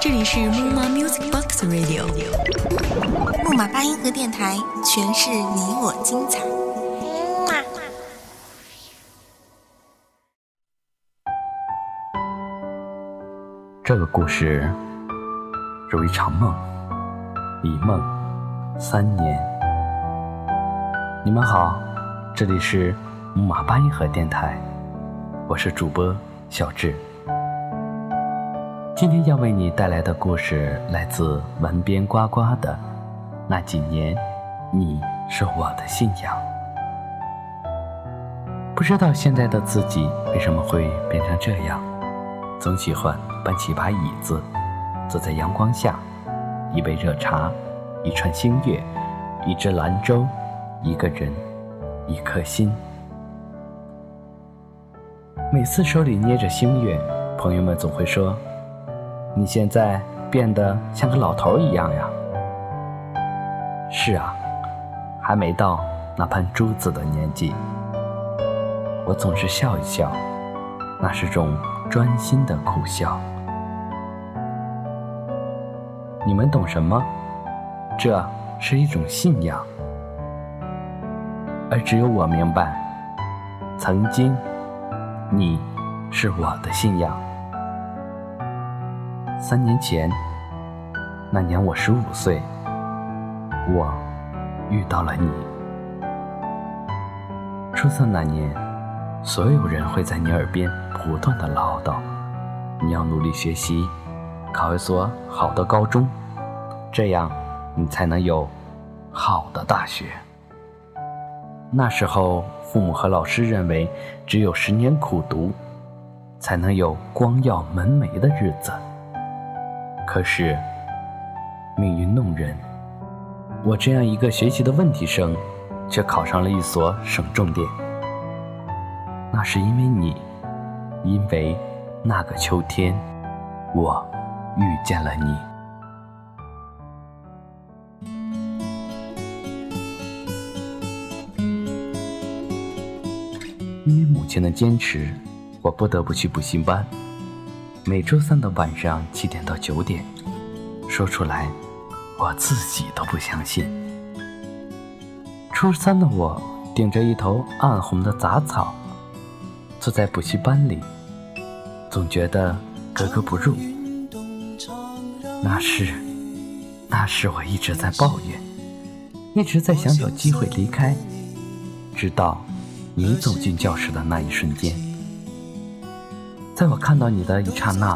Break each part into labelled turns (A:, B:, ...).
A: 这里是木马 Music Box Radio，
B: 木马八音盒电台，诠释你我精彩。
C: 这个故事如一场梦，一梦三年。你们好，这里是木马八音盒电台，我是主播小智。今天要为你带来的故事来自文编呱呱的《那几年，你是我的信仰》。不知道现在的自己为什么会变成这样，总喜欢搬起把椅子，坐在阳光下，一杯热茶，一串星月，一只兰州，一个人，一颗心。每次手里捏着星月，朋友们总会说：“你现在变得像个老头一样呀。”是啊，还没到那攀珠子的年纪。我总是笑一笑，那是种专心的苦笑。你们懂什么？这是一种信仰，而只有我明白，曾经你是我的信仰。三年前，那年我十五岁，我遇到了你。初三那年。所有人会在你耳边不断的唠叨，你要努力学习，考一所好的高中，这样你才能有好的大学。那时候，父母和老师认为，只有十年苦读，才能有光耀门楣的日子。可是，命运弄人，我这样一个学习的问题生，却考上了一所省重点。那是因为你，因为那个秋天，我遇见了你。因为母亲的坚持，我不得不去补习班，每周三的晚上七点到九点。说出来，我自己都不相信。初三的我，顶着一头暗红的杂草。坐在补习班里，总觉得格格不入。那是，那是我一直在抱怨，一直在想找机会离开。直到你走进教室的那一瞬间，在我看到你的一刹那，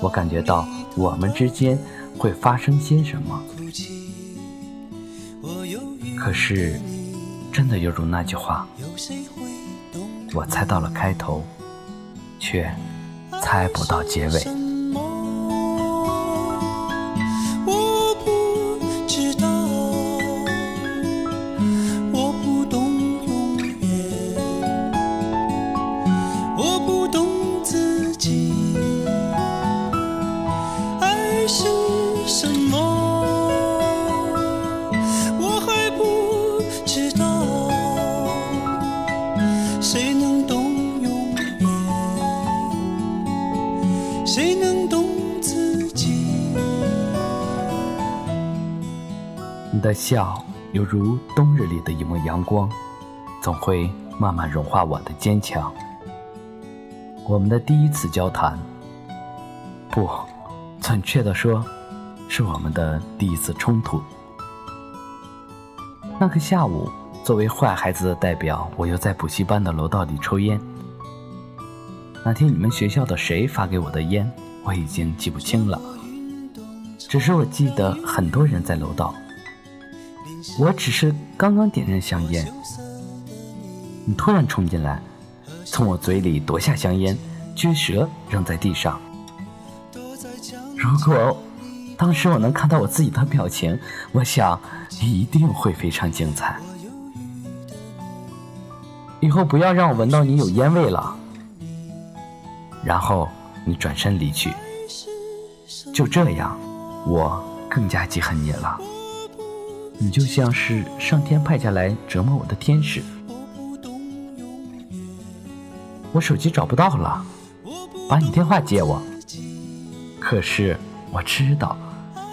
C: 我感觉到我们之间会发生些什么。可是，真的犹如那句话。我猜到了开头，却猜不到结尾。谁能懂自己？你的笑犹如冬日里的一抹阳光，总会慢慢融化我的坚强。我们的第一次交谈，不，准确的说，是我们的第一次冲突。那个下午，作为坏孩子的代表，我又在补习班的楼道里抽烟。那天你们学校的谁发给我的烟，我已经记不清了，只是我记得很多人在楼道。我只是刚刚点燃香烟，你突然冲进来，从我嘴里夺下香烟，撅舌扔在地上。如果当时我能看到我自己的表情，我想一定会非常精彩。以后不要让我闻到你有烟味了。然后你转身离去，就这样，我更加记恨你了。你就像是上天派下来折磨我的天使。我手机找不到了，把你电话借我。可是我知道，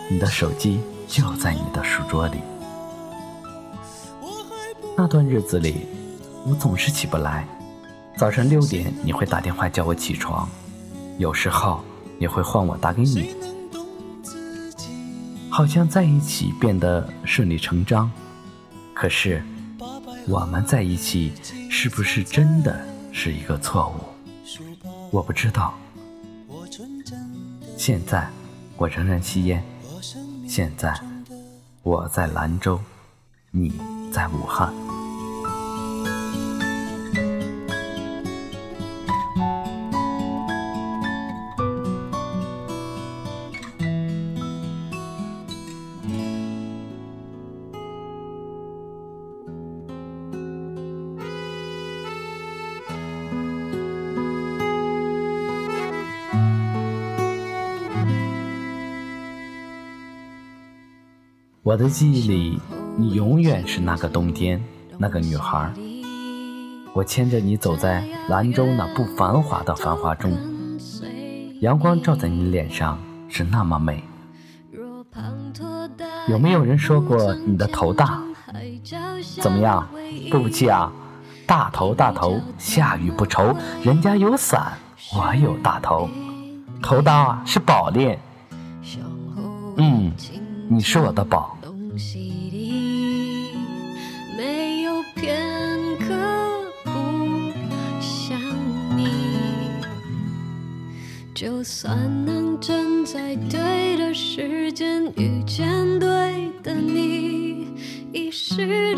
C: 你的手机就在你的书桌里。那段日子里，我总是起不来。早晨六点，你会打电话叫我起床，有时候也会换我打给你。好像在一起变得顺理成章，可是我们在一起是不是真的是一个错误？我不知道。现在我仍然吸烟，现在我在兰州，你在武汉。我的记忆里，你永远是那个冬天，那个女孩。我牵着你走在兰州那不繁华的繁华中，阳光照在你脸上是那么美。有没有人说过你的头大？怎么样，不服气啊？大头大头，下雨不愁，人家有伞，我有大头，头大是宝链。嗯。你是我的宝。
D: 没有片刻不想你，就算能站在对的时间遇见对的你，已是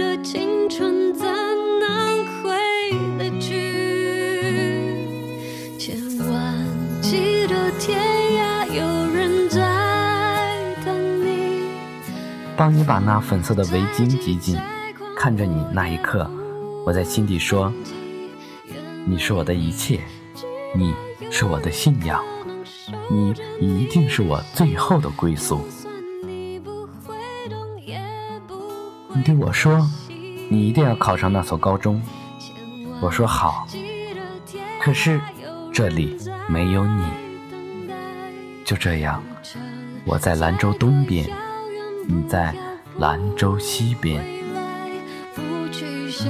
C: 当你把那粉色的围巾系紧，看着你那一刻，我在心底说：“你是我的一切，你是我的信仰，你一定是我最后的归宿。”你对我说：“你一定要考上那所高中。”我说：“好。”可是这里没有你。就这样，我在兰州东边。你在兰州西边。
D: 不去想，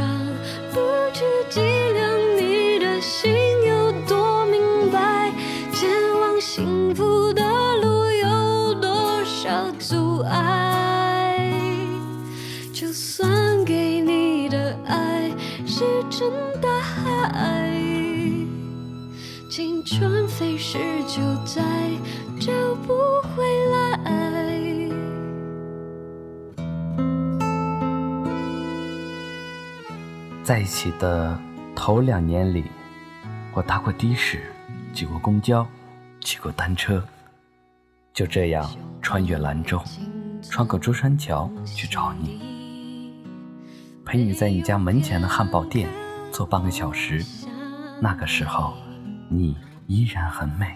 D: 不去计量你的心有多明白，前往幸福的路有多少阻碍。就算给你的爱石沉大海，青春飞逝就再找不回来。
C: 在一起的头两年里，我搭过的士，挤过公交，骑过单车，就这样穿越兰州，穿过珠山桥去找你，陪你在你家门前的汉堡店坐半个小时。那个时候，你依然很美，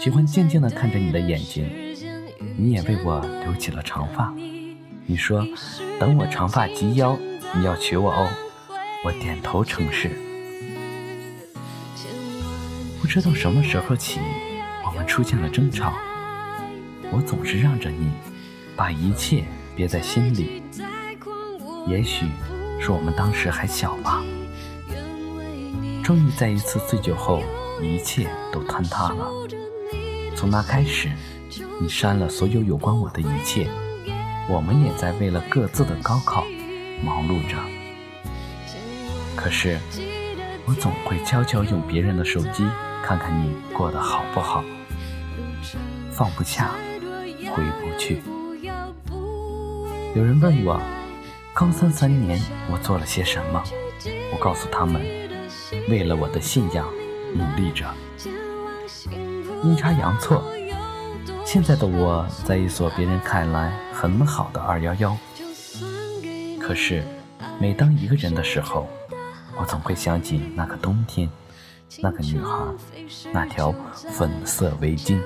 C: 喜欢静静地看着你的眼睛。你也为我留起了长发，你说等我长发及腰。你要娶我哦，我点头称是。不知道什么时候起，我们出现了争吵。我总是让着你，把一切憋在心里。也许是我们当时还小吧。终于在一次醉酒后，一切都坍塌了。从那开始，你删了所有有关我的一切。我们也在为了各自的高考。忙碌着，可是我总会悄悄用别人的手机看看你过得好不好，放不下，回不去。有人问我，高三三年我做了些什么？我告诉他们，为了我的信仰努力着。阴差阳错，现在的我在一所别人看来很好的二幺幺。可是，每当一个人的时候，我总会想起那个冬天，那个女孩，那条粉色围巾。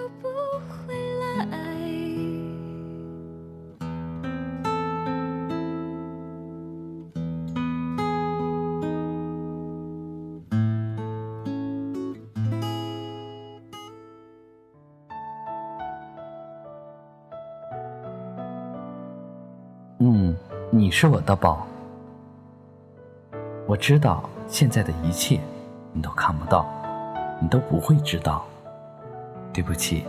C: 你是我的宝。我知道现在的一切你都看不到，你都不会知道。对不起，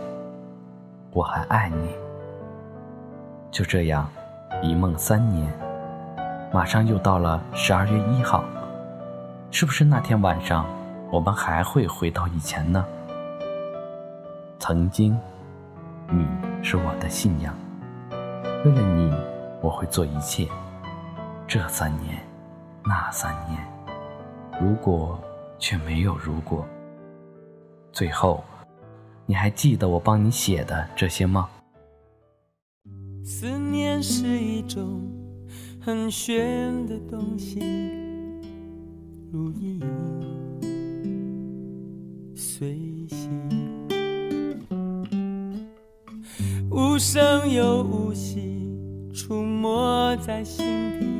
C: 我还爱你。就这样，一梦三年，马上又到了十二月一号，是不是那天晚上我们还会回到以前呢？曾经，你是我的信仰，为了你，我会做一切。这三年，那三年，如果却没有如果。最后，你还记得我帮你写的这些吗？
E: 思念是一种很玄的东西，如影随形，无声又无息，出没在心底。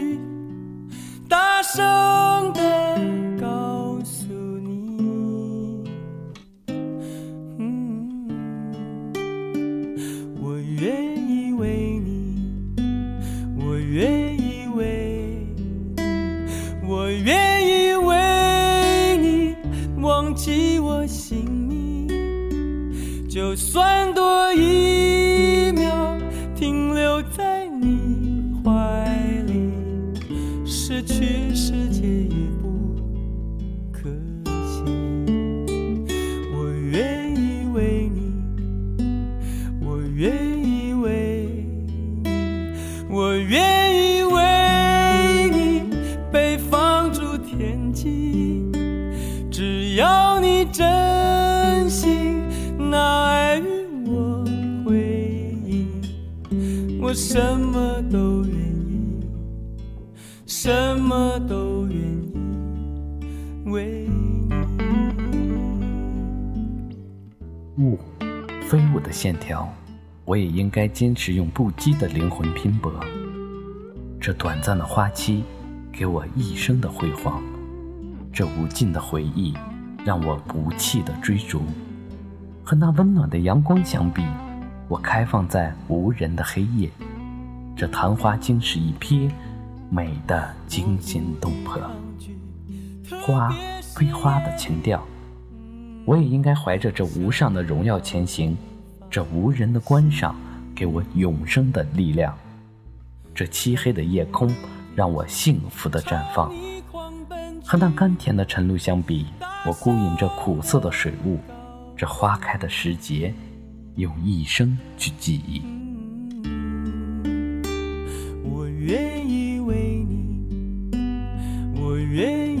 C: 雾，飞舞的线条，我也应该坚持用不羁的灵魂拼搏。这短暂的花期，给我一生的辉煌；这无尽的回忆，让我不弃的追逐。和那温暖的阳光相比，我开放在无人的黑夜。这昙花经是一瞥，美的惊心动魄。花非花的情调，我也应该怀着这无上的荣耀前行。这无人的观赏，给我永生的力量。这漆黑的夜空，让我幸福的绽放。和那甘甜的晨露相比，我孤饮这苦涩的水雾。这花开的时节，用一生去记忆。
E: 我愿意为你，我愿意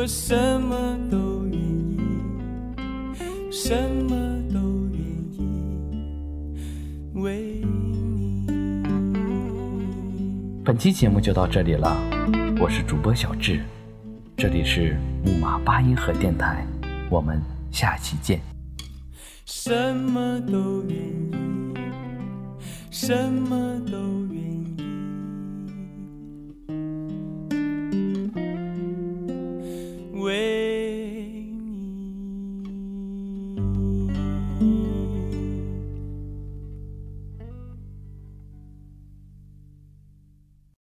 E: 我什么都愿意，什么都愿意为你。
C: 本期节目就到这里了，我是主播小智，这里是木马八音盒电台，我们下期见。
E: 什么都愿意。什么都愿。